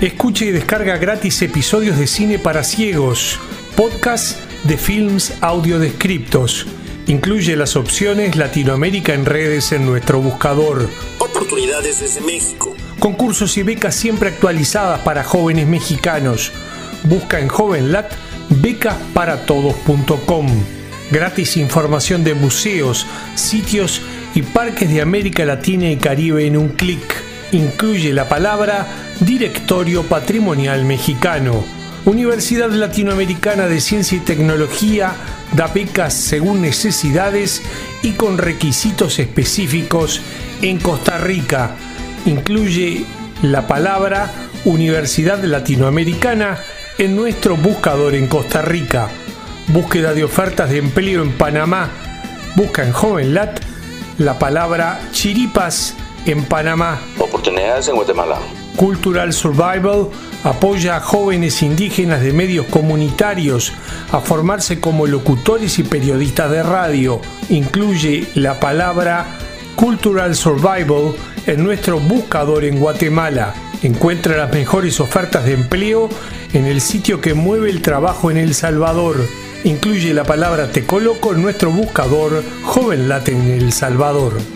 Escuche y descarga gratis episodios de cine para ciegos, podcast de films audiodescriptos. Incluye las opciones Latinoamérica en redes en nuestro buscador. Oportunidades desde México concursos y becas siempre actualizadas para jóvenes mexicanos. Busca en JovenLat becasparatodos.com. Gratis información de museos, sitios y parques de América Latina y Caribe en un clic. Incluye la palabra Directorio Patrimonial Mexicano. Universidad Latinoamericana de Ciencia y Tecnología da becas según necesidades y con requisitos específicos en Costa Rica incluye la palabra Universidad Latinoamericana en nuestro buscador en Costa Rica. Búsqueda de ofertas de empleo en Panamá. Busca en JovenLat la palabra Chiripas en Panamá. En Guatemala. Cultural Survival apoya a jóvenes indígenas de medios comunitarios a formarse como locutores y periodistas de radio. Incluye la palabra Cultural Survival en nuestro buscador en Guatemala. Encuentra las mejores ofertas de empleo en el sitio que mueve el trabajo en El Salvador. Incluye la palabra Te coloco en nuestro buscador Joven en El Salvador.